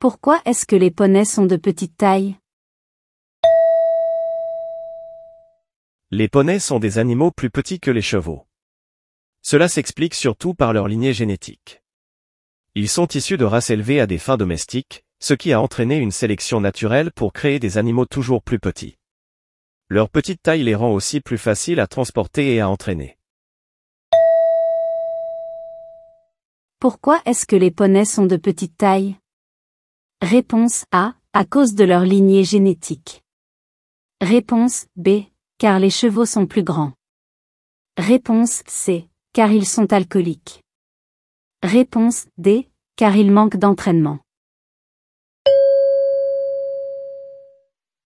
Pourquoi est-ce que les poneys sont de petite taille? Les poneys sont des animaux plus petits que les chevaux. Cela s'explique surtout par leur lignée génétique. Ils sont issus de races élevées à des fins domestiques, ce qui a entraîné une sélection naturelle pour créer des animaux toujours plus petits. Leur petite taille les rend aussi plus faciles à transporter et à entraîner. Pourquoi est-ce que les poneys sont de petite taille? Réponse A. À cause de leur lignée génétique. Réponse B. Car les chevaux sont plus grands. Réponse C. Car ils sont alcooliques. Réponse D. Car ils manquent d'entraînement.